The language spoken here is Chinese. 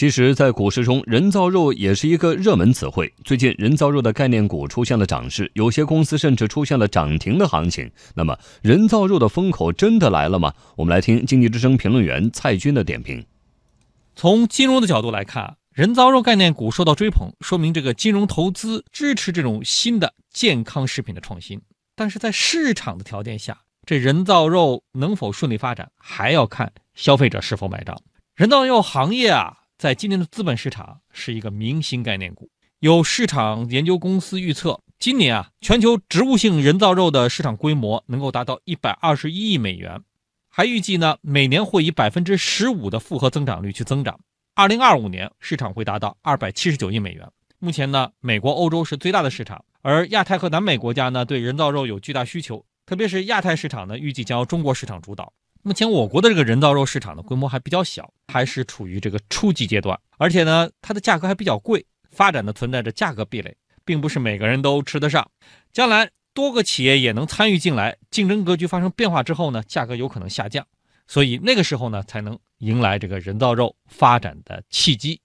其实，在股市中，人造肉也是一个热门词汇。最近，人造肉的概念股出现了涨势，有些公司甚至出现了涨停的行情。那么，人造肉的风口真的来了吗？我们来听经济之声评论员蔡军的点评。从金融的角度来看，人造肉概念股受到追捧，说明这个金融投资支持这种新的健康食品的创新。但是在市场的条件下，这人造肉能否顺利发展，还要看消费者是否买账。人造肉行业啊。在今年的资本市场是一个明星概念股，有市场研究公司预测，今年啊，全球植物性人造肉的市场规模能够达到一百二十一亿美元，还预计呢，每年会以百分之十五的复合增长率去增长，二零二五年市场会达到二百七十九亿美元。目前呢，美国、欧洲是最大的市场，而亚太和南美国家呢，对人造肉有巨大需求，特别是亚太市场呢，预计将由中国市场主导。目前我国的这个人造肉市场的规模还比较小，还是处于这个初级阶段，而且呢，它的价格还比较贵，发展的存在着价格壁垒，并不是每个人都吃得上。将来多个企业也能参与进来，竞争格局发生变化之后呢，价格有可能下降，所以那个时候呢，才能迎来这个人造肉发展的契机。